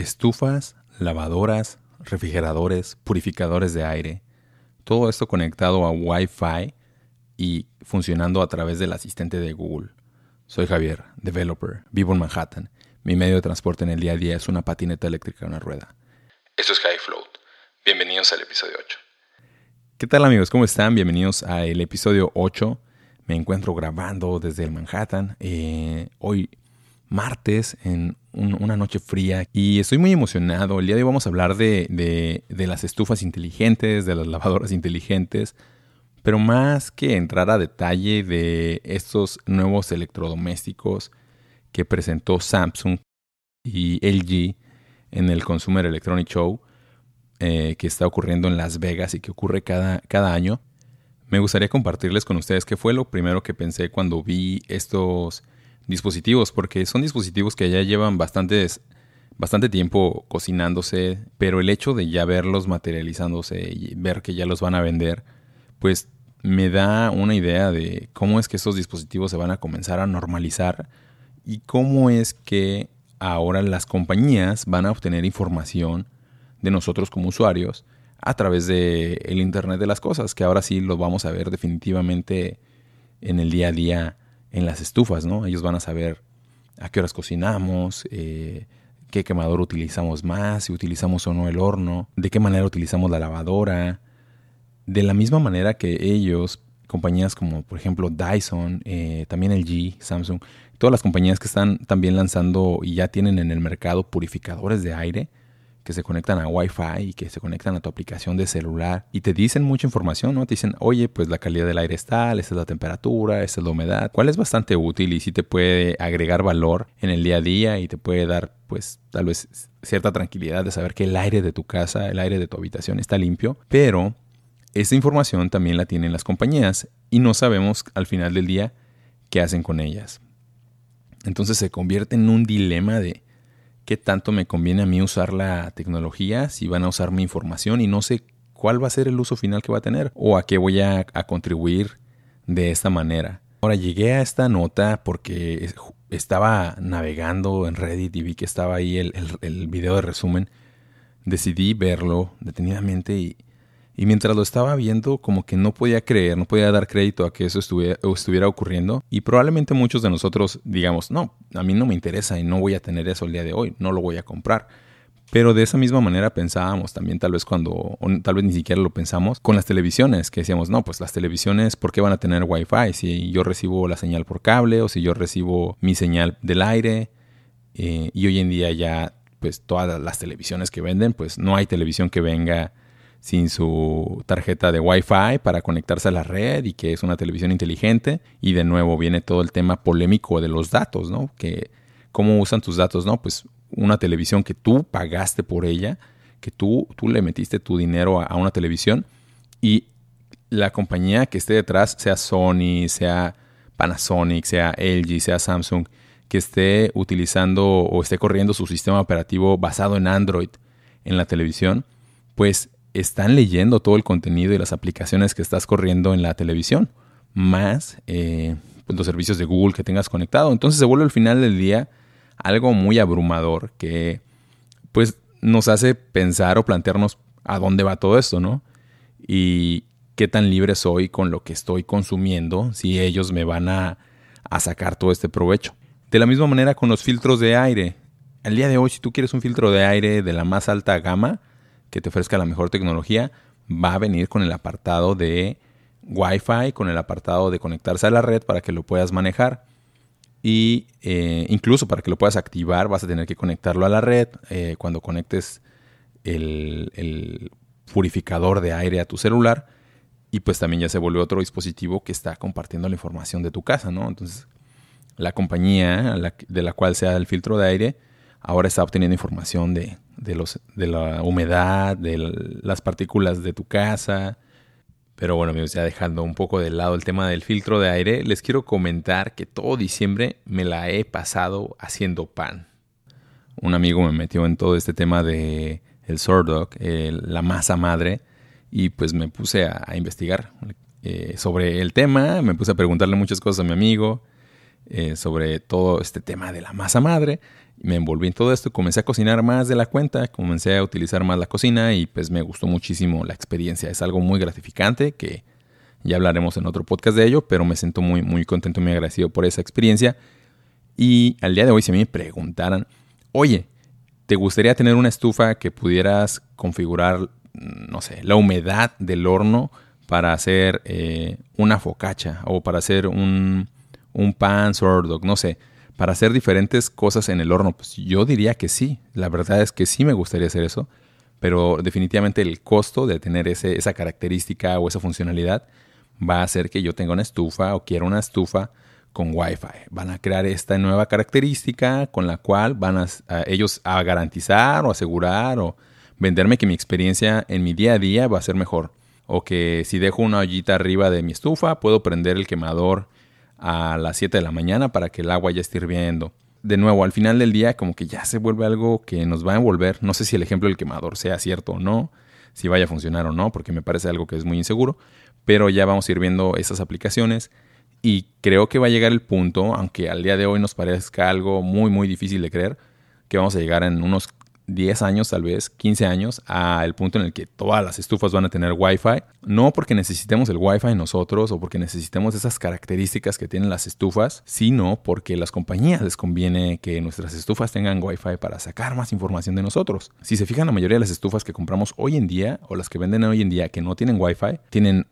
estufas, lavadoras, refrigeradores, purificadores de aire, todo esto conectado a Wi-Fi y funcionando a través del asistente de Google. Soy Javier, developer, vivo en Manhattan. Mi medio de transporte en el día a día es una patineta eléctrica en una rueda. Esto es High Float. Bienvenidos al episodio 8. ¿Qué tal amigos? ¿Cómo están? Bienvenidos al episodio 8. Me encuentro grabando desde el Manhattan. Eh, hoy martes en una noche fría y estoy muy emocionado. El día de hoy vamos a hablar de, las estufas inteligentes, de las lavadoras inteligentes, pero más que entrar a detalle de estos nuevos electrodomésticos que presentó Samsung y LG en el Consumer Electronic Show eh, que está ocurriendo en Las Vegas y que ocurre cada, cada año, me gustaría compartirles con ustedes qué fue lo primero que pensé cuando vi estos dispositivos, porque son dispositivos que ya llevan bastantes, bastante tiempo cocinándose, pero el hecho de ya verlos materializándose y ver que ya los van a vender, pues me da una idea de cómo es que estos dispositivos se van a comenzar a normalizar y cómo es que ahora las compañías van a obtener información de nosotros como usuarios a través de el Internet de las cosas, que ahora sí lo vamos a ver definitivamente en el día a día en las estufas, ¿no? Ellos van a saber a qué horas cocinamos, eh, qué quemador utilizamos más, si utilizamos o no el horno, de qué manera utilizamos la lavadora. De la misma manera que ellos, compañías como por ejemplo Dyson, eh, también LG, Samsung, todas las compañías que están también lanzando y ya tienen en el mercado purificadores de aire, que se conectan a Wi-Fi y que se conectan a tu aplicación de celular y te dicen mucha información, ¿no? Te dicen, oye, pues la calidad del aire es tal, esta es la temperatura, esta es la humedad, cuál es bastante útil y sí te puede agregar valor en el día a día y te puede dar, pues, tal vez cierta tranquilidad de saber que el aire de tu casa, el aire de tu habitación está limpio, pero esta información también la tienen las compañías y no sabemos al final del día qué hacen con ellas. Entonces se convierte en un dilema de qué tanto me conviene a mí usar la tecnología, si van a usar mi información y no sé cuál va a ser el uso final que va a tener o a qué voy a, contribuir de esta manera. Ahora llegué a esta nota porque estaba navegando en Reddit y vi que estaba ahí el, el video de resumen. Decidí verlo detenidamente y, y mientras lo estaba viendo, como que no podía creer, no podía dar crédito a que eso estuviera, ocurriendo. Y probablemente muchos de nosotros digamos, no, a mí no me interesa y no voy a tener eso el día de hoy, no lo voy a comprar. Pero de esa misma manera pensábamos también, tal vez cuando, o tal vez ni siquiera lo pensamos, con las televisiones, que decíamos, no, pues las televisiones, ¿por qué van a tener Wi-Fi? Si yo recibo la señal por cable o si yo recibo mi señal del aire. Eh, y hoy en día ya, pues todas las televisiones que venden, pues no hay televisión que venga sin su tarjeta de Wi-Fi para conectarse a la red y que es una televisión inteligente. Y de nuevo viene todo el tema polémico de los datos, ¿no? Que cómo usan tus datos, ¿no? Pues una televisión que tú pagaste por ella, que tú, tú le metiste tu dinero a, una televisión y la compañía que esté detrás, sea Sony, sea Panasonic, sea LG, sea Samsung, que esté utilizando o esté corriendo su sistema operativo basado en Android en la televisión, pues están leyendo todo el contenido y las aplicaciones que estás corriendo en la televisión, más eh, pues, los servicios de Google que tengas conectado. Entonces se vuelve al final del día algo muy abrumador que pues nos hace pensar o plantearnos a dónde va todo esto, ¿no? Y qué tan libre soy con lo que estoy consumiendo si ellos me van a, a sacar todo este provecho. De la misma manera con los filtros de aire. Al día de hoy, si tú quieres un filtro de aire de la más alta gama, que te ofrezca la mejor tecnología, va a venir con el apartado de Wi-Fi, con el apartado de conectarse a la red para que lo puedas manejar. Y eh, incluso para que lo puedas activar vas a tener que conectarlo a la red. Eh, cuando conectes el, purificador de aire a tu celular. Y pues también ya se vuelve otro dispositivo que está compartiendo la información de tu casa, ¿no? Entonces, la compañía de la cual sea el filtro de aire ahora está obteniendo información de, de, los, de la humedad, de las partículas de tu casa. Pero bueno, amigos, ya dejando un poco de lado el tema del filtro de aire, les quiero comentar que todo diciembre me la he pasado haciendo pan. Un amigo me metió en todo este tema de el sourdough, la masa madre, y pues me puse a, investigar eh, sobre el tema, me puse a preguntarle muchas cosas a mi amigo, eh, sobre todo este tema de la masa madre. Me envolví en todo esto, comencé a cocinar más de la cuenta, comencé a utilizar más la cocina y pues me gustó muchísimo la experiencia. Es algo muy gratificante que ya hablaremos en otro podcast de ello, pero me siento muy, muy contento y muy agradecido por esa experiencia. Y al día de hoy, si me preguntaran, oye, ¿te gustaría tener una estufa que pudieras configurar, no sé, la humedad del horno para hacer eh, una focacha o para hacer un, un pan sourdough, no sé, para hacer diferentes cosas en el horno? Pues yo diría que sí, la verdad es que sí me gustaría hacer eso, pero definitivamente el costo de tener esa característica o esa funcionalidad va a hacer que yo tenga una estufa o quiera una estufa con Wi-Fi. Van a crear esta nueva característica con la cual van a, ellos a garantizar o asegurar o venderme que mi experiencia en mi día a día va a ser mejor o que si dejo una ollita arriba de mi estufa, puedo prender el quemador a las 7 de la mañana para que el agua ya esté hirviendo. De nuevo, al final del día, como que ya se vuelve algo que nos va a envolver. No sé si el ejemplo del quemador sea cierto o no, si vaya a funcionar o no, porque me parece algo que es muy inseguro. Pero ya vamos a ir viendo esas aplicaciones y creo que va a llegar el punto, aunque al día de hoy nos parezca algo muy, muy difícil de creer, que vamos a llegar en unos 10 años, tal vez 15 años, al punto en el que todas las estufas van a tener Wi-Fi. No porque necesitemos el Wi-Fi nosotros o porque necesitemos esas características que tienen las estufas, sino porque las compañías les conviene que nuestras estufas tengan Wi-Fi para sacar más información de nosotros. Si se fijan, la mayoría de las estufas que compramos hoy en día o las que venden hoy en día que no tienen Wi-Fi, tienen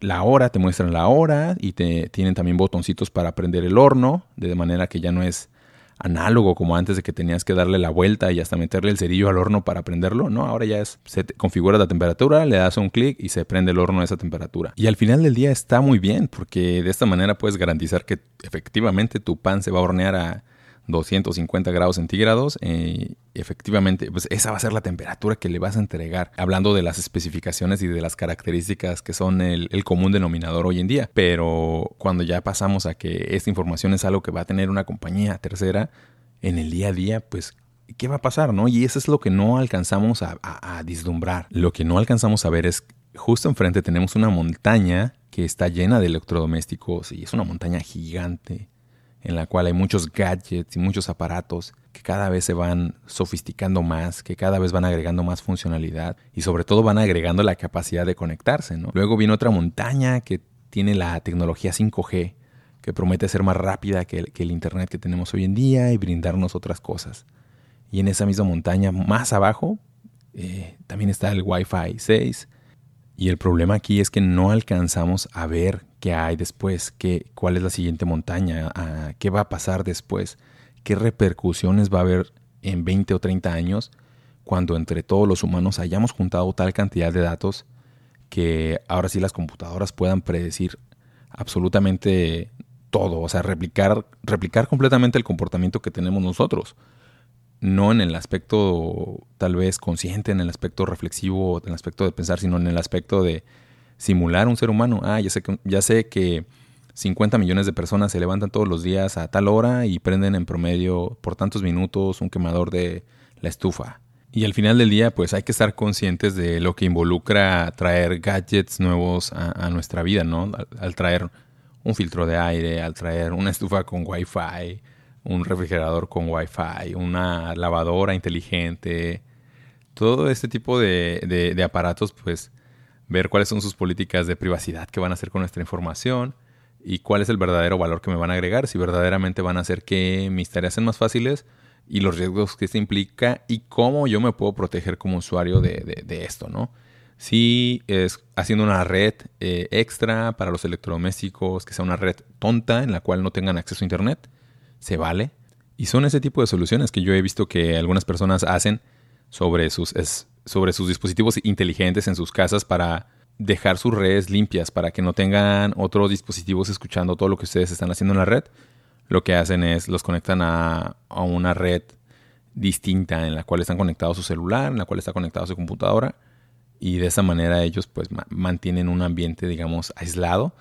la hora, te muestran la hora y te tienen también botoncitos para prender el horno, de manera que ya no es análogo como antes de que tenías que darle la vuelta y hasta meterle el cerillo al horno para prenderlo. No, ahora ya es, se configura la temperatura, le das un clic y se prende el horno a esa temperatura. Y al final del día está muy bien porque de esta manera puedes garantizar que efectivamente tu pan se va a hornear a 250 grados centígrados, eh, efectivamente, pues esa va a ser la temperatura que le vas a entregar, hablando de las especificaciones y de las características que son el, común denominador hoy en día. Pero cuando ya pasamos a que esta información es algo que va a tener una compañía tercera, en el día a día, pues ¿qué va a pasar? ¿no? Y eso es lo que no alcanzamos a, a, a, vislumbrar. Lo que no alcanzamos a ver es justo enfrente tenemos una montaña que está llena de electrodomésticos y es una montaña gigante en la cual hay muchos gadgets y muchos aparatos que cada vez se van sofisticando más, que cada vez van agregando más funcionalidad y sobre todo van agregando la capacidad de conectarse. Luego viene otra montaña que tiene la tecnología 5G, que promete ser más rápida que el, que el Internet que tenemos hoy en día y brindarnos otras cosas. Y en esa misma montaña, más abajo, eh, también está el Wi-Fi 6. Y el problema aquí es que no alcanzamos a ver qué hay después, qué, cuál es la siguiente montaña, qué va a pasar después, qué repercusiones va a haber en 20 o 30 años cuando entre todos los humanos hayamos juntado tal cantidad de datos que ahora sí las computadoras puedan predecir absolutamente todo, o sea, replicar, replicar completamente el comportamiento que tenemos nosotros. No en el aspecto tal vez consciente, en el aspecto reflexivo, en el aspecto de pensar, sino en el aspecto de simular un ser humano. Ah, ya sé que, ya sé que 50 millones de personas se levantan todos los días a tal hora y prenden en promedio por tantos minutos un quemador de la estufa. Y al final del día, pues hay que estar conscientes de lo que involucra traer gadgets nuevos a, nuestra vida, ¿no? Al, traer un filtro de aire, al traer una estufa con Wi-Fi, un refrigerador con Wi-Fi, una lavadora inteligente, todo este tipo de, de aparatos, pues ver cuáles son sus políticas de privacidad que van a hacer con nuestra información y cuál es el verdadero valor que me van a agregar, si verdaderamente van a hacer que mis tareas sean más fáciles y los riesgos que esto implica y cómo yo me puedo proteger como usuario de, esto, ¿no? Si es haciendo una red eh, extra para los electrodomésticos, que sea una red tonta en la cual no tengan acceso a Internet, se vale. Y son ese tipo de soluciones que yo he visto que algunas personas hacen sobre sus, sobre sus dispositivos inteligentes en sus casas para dejar sus redes limpias, para que no tengan otros dispositivos escuchando todo lo que ustedes están haciendo en la red. Lo que hacen es los conectan a, a una red distinta en la cual están conectados su celular, en la cual está conectada su computadora y de esa manera ellos pues mantienen un ambiente digamos aislado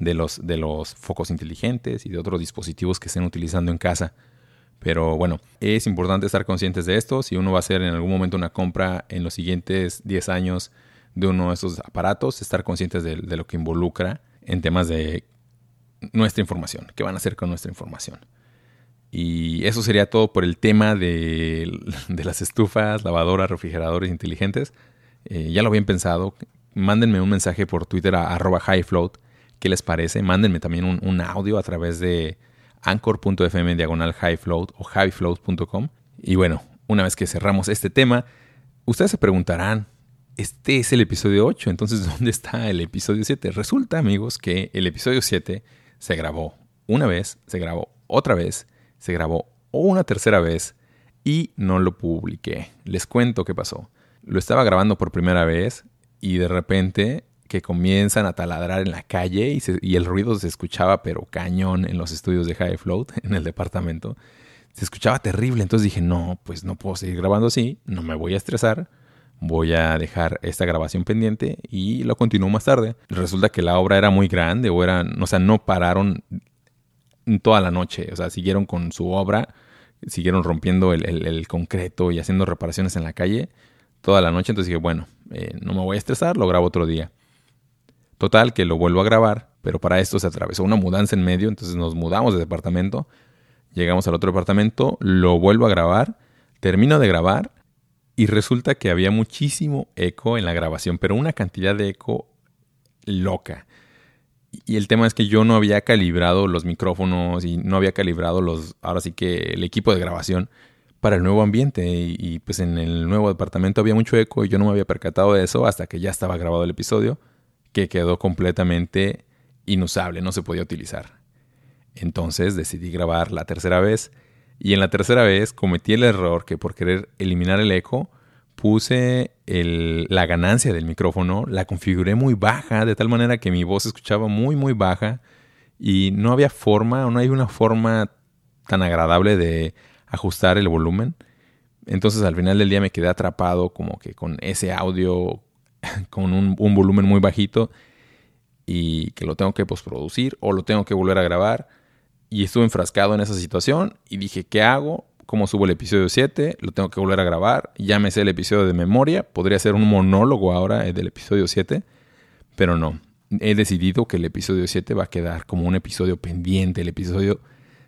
de los, de los focos inteligentes y de otros dispositivos que estén utilizando en casa. Pero bueno, es importante estar conscientes de esto. Si uno va a hacer en algún momento una compra en los siguientes 10 años de uno de estos aparatos, estar conscientes de, lo que involucra en temas de nuestra información, qué van a hacer con nuestra información. Y eso sería todo por el tema de, las estufas, lavadoras, refrigeradores inteligentes. Eh, ya lo habían pensado. Mándenme un mensaje por Twitter a arroba highfloat. ¿Qué les parece? Mándenme también un, audio a través de anchor.fm diagonal highfloat o highfloat.com. Y bueno, una vez que cerramos este tema, ustedes se preguntarán, este es el episodio 8, entonces ¿dónde está el episodio 7? Resulta, amigos, que el episodio 7 se grabó una vez, se grabó otra vez, se grabó una tercera vez y no lo publiqué. Les cuento qué pasó. Lo estaba grabando por primera vez y de repente comienzan a taladrar en la calle y, el ruido se escuchaba pero cañón en los estudios de High Float, en el departamento. Se escuchaba terrible, entonces dije, no, pues no puedo seguir grabando así, no me voy a estresar, voy a dejar esta grabación pendiente y lo continúo más tarde. Resulta que la obra era muy grande o eran, o sea, no pararon toda la noche, o sea, siguieron con su obra, siguieron rompiendo el, concreto y haciendo reparaciones en la calle toda la noche, entonces dije, bueno, eh, no me voy a estresar, lo grabo otro día. Total, que lo vuelvo a grabar, pero para esto se atravesó una mudanza en medio, entonces nos mudamos de departamento, llegamos al otro departamento, lo vuelvo a grabar, termino de grabar y resulta que había muchísimo eco en la grabación, pero una cantidad de eco loca. Y el tema es que yo no había calibrado los micrófonos y no había calibrado los, ahora sí que el equipo de grabación para el nuevo ambiente. Y, pues en el nuevo departamento había mucho eco y yo no me había percatado de eso hasta que ya estaba grabado el episodio, que quedó completamente inusable, no se podía utilizar. Entonces decidí grabar la tercera vez y en la tercera vez cometí el error que por querer eliminar el eco, puse la ganancia del micrófono, la configuré muy baja, de tal manera que mi voz se escuchaba muy, muy baja y no había forma, o no hay una forma tan agradable de ajustar el volumen. Entonces al final del día me quedé atrapado como que con ese audio con un, volumen muy bajito y que lo tengo que postproducir o lo tengo que volver a grabar y estuve enfrascado en esa situación y dije, ¿qué hago? ¿Cómo subo el episodio 7? Lo tengo que volver a grabar. Ya me sé el episodio de memoria. Podría ser un monólogo ahora del episodio 7, pero no. He decidido que el episodio 7 va a quedar como un episodio pendiente, el episodio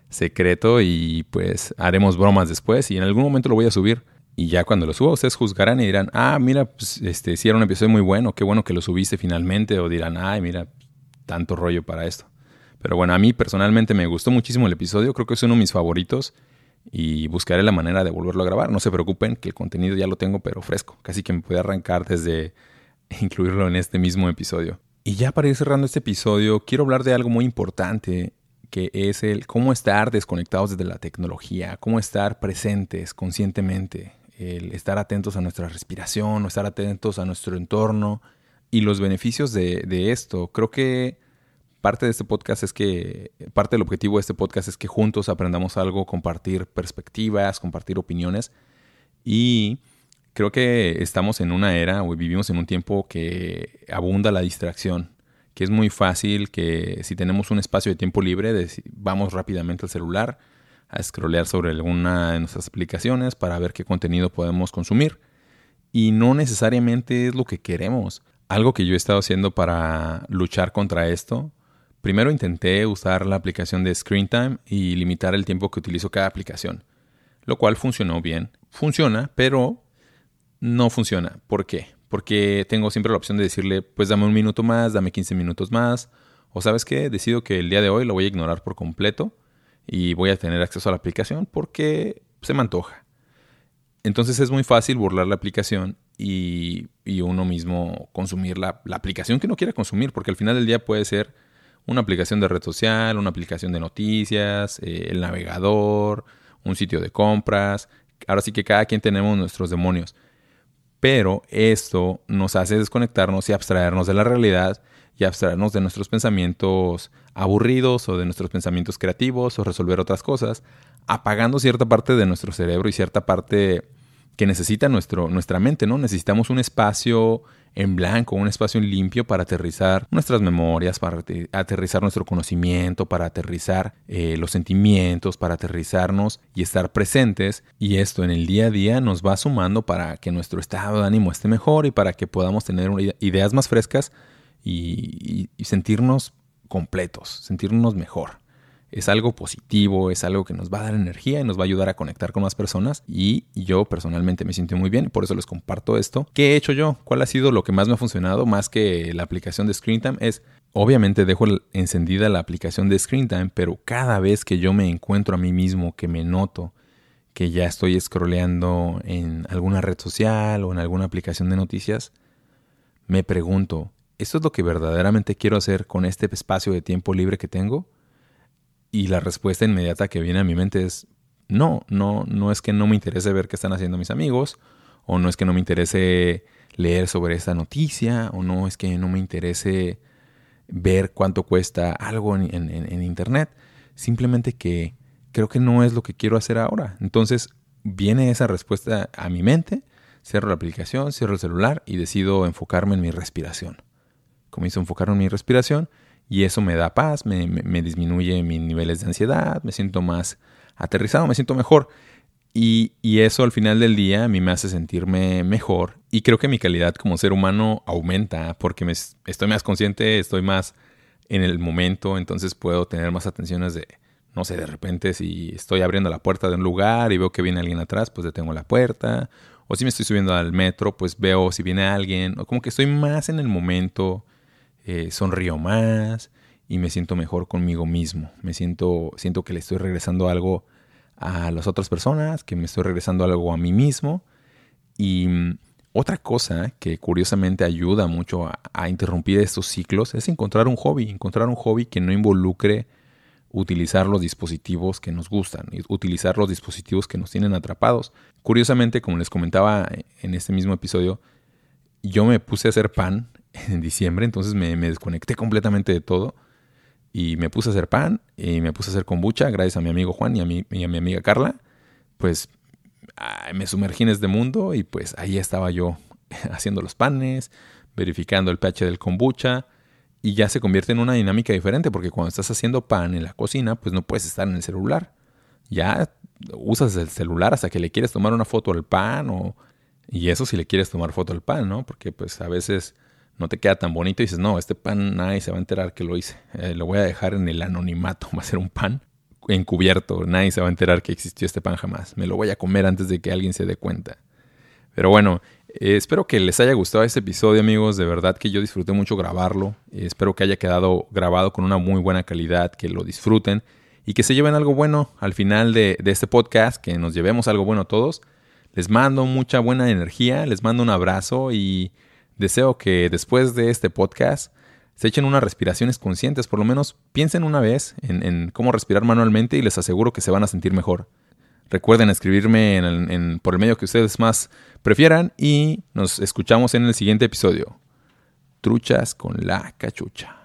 secreto y pues haremos bromas después y en algún momento lo voy a subir. Y ya cuando lo suba ustedes juzgarán y dirán, ah, mira, pues este, si era un episodio muy bueno, qué bueno que lo subiste finalmente. O dirán, ay, mira, tanto rollo para esto. Pero bueno, a mí personalmente me gustó muchísimo el episodio, creo que es uno de mis favoritos y buscaré la manera de volverlo a grabar. No se preocupen que el contenido ya lo tengo pero fresco, casi que me puede arrancar desde incluirlo en este mismo episodio. Y ya para ir cerrando este episodio, quiero hablar de algo muy importante que es el cómo estar desconectados desde la tecnología, cómo estar presentes conscientemente, el estar atentos a nuestra respiración, estar atentos a nuestro entorno y los beneficios de, de esto. Creo que parte de este podcast es que, parte del objetivo de este podcast es que juntos aprendamos algo, compartir perspectivas, compartir opiniones. Y creo que estamos en una era, o vivimos en un tiempo que abunda la distracción, que es muy fácil que si tenemos un espacio de tiempo libre, vamos rápidamente al celular a scrollear sobre alguna de nuestras aplicaciones para ver qué contenido podemos consumir. Y no necesariamente es lo que queremos. Algo que yo he estado haciendo para luchar contra esto Primero intenté usar la aplicación de Screen Time y limitar el tiempo que utilizo cada aplicación, lo cual funcionó bien. Funciona, pero no funciona. ¿Por qué? Porque tengo siempre la opción de decirle, pues dame un minuto más, dame 15 minutos más, o sabes qué, decido que el día de hoy lo voy a ignorar por completo y voy a tener acceso a la aplicación porque se me antoja. Entonces es muy fácil burlar la aplicación y, uno mismo consumir la, la aplicación que uno quiera consumir, porque al final del día puede ser una aplicación de red social, una aplicación de noticias, eh, el navegador, un sitio de compras. Ahora sí que cada quien tenemos nuestros demonios. Pero esto nos hace desconectarnos y abstraernos de la realidad y abstraernos de nuestros pensamientos aburridos o de nuestros pensamientos creativos o resolver otras cosas, apagando cierta parte de nuestro cerebro y cierta parte que necesita nuestro, nuestra mente, ¿no? Necesitamos un espacio en blanco, un espacio limpio para aterrizar nuestras memorias, para aterrizar nuestro conocimiento, para aterrizar eh, los sentimientos, para aterrizarnos y estar presentes. Y esto en el día a día nos va sumando para que nuestro estado de ánimo esté mejor y para que podamos tener ideas más frescas y sentirnos completos, sentirnos mejor. Es algo positivo, es algo que nos va a dar energía y nos va a ayudar a conectar con más personas. Y yo personalmente me siento muy bien por eso les comparto esto. ¿Qué he hecho yo? ¿Cuál ha sido lo que más me ha funcionado? Más que la aplicación de ScreenTime es, obviamente dejo encendida la aplicación de ScreenTime, pero cada vez que yo me encuentro a mí mismo, que me noto que ya estoy scrolleando en alguna red social o en alguna aplicación de noticias, me pregunto, ¿esto es lo que verdaderamente quiero hacer con este espacio de tiempo libre que tengo? Y la respuesta inmediata que viene a mi mente es no, no, no es que no me interese ver qué están haciendo mis amigos, o no es que no me interese leer sobre esta noticia, o no es que no me interese ver cuánto cuesta algo en, en internet, simplemente que creo que no es lo que quiero hacer ahora. Entonces viene esa respuesta a mi mente Cierro la aplicación, cierro el celular y decido enfocarme en mi respiración. Comienzo a enfocarme en mi respiración y eso me da paz, me, disminuye mis niveles de ansiedad, me siento más aterrizado, me siento mejor. Y, eso al final del día a mí me hace sentirme mejor y creo que mi calidad como ser humano aumenta porque me, estoy más consciente, estoy más en el momento, entonces puedo tener más atenciones de, no sé, de repente si estoy abriendo la puerta de un lugar y veo que viene alguien atrás, pues detengo la puerta o si me estoy subiendo al metro, pues veo si viene alguien. O como que estoy más en el momento, eh, sonrío más y me siento mejor conmigo mismo. Me siento, siento que le estoy regresando algo a las otras personas, que me estoy regresando algo a mí mismo. Y mm, otra cosa que curiosamente ayuda mucho a, a, interrumpir estos ciclos es encontrar un hobby, encontrar un hobby que no involucre utilizar los dispositivos que nos gustan, utilizar los dispositivos que nos tienen atrapados. Curiosamente, como les comentaba en este mismo episodio, yo me puse a hacer pan en diciembre, entonces me, desconecté completamente de todo y me puse a hacer pan y me puse a hacer kombucha gracias a mi amigo Juan y a mi, y a mi amiga Carla. Pues me sumergí en este mundo y pues ahí estaba yo haciendo los panes, verificando el pH del kombucha, y ya se convierte en una dinámica diferente porque cuando estás haciendo pan en la cocina, pues no puedes estar en el celular. Ya usas el celular hasta que le quieres tomar una foto al pan o y eso si le quieres tomar foto al pan, ¿no? Porque pues a veces no te queda tan bonito y dices, no, este pan nadie se va a enterar que lo hice. Eh, lo voy a dejar en el anonimato, va a ser un pan encubierto, nadie se va a enterar que existió este pan jamás. Me lo voy a comer antes de que alguien se dé cuenta. Pero bueno, eh, espero que les haya gustado este episodio, amigos. De verdad que yo disfruté mucho grabarlo. Eh, espero que haya quedado grabado con una muy buena calidad, que lo disfruten y que se lleven algo bueno al final de, de este podcast, que nos llevemos algo bueno a todos. Les mando mucha buena energía, les mando un abrazo y deseo que después de este podcast se echen unas respiraciones conscientes, por lo menos piensen una vez en, cómo respirar manualmente y les aseguro que se van a sentir mejor. Recuerden escribirme por el medio que ustedes más prefieran y nos escuchamos en el siguiente episodio. Truchas con la cachucha.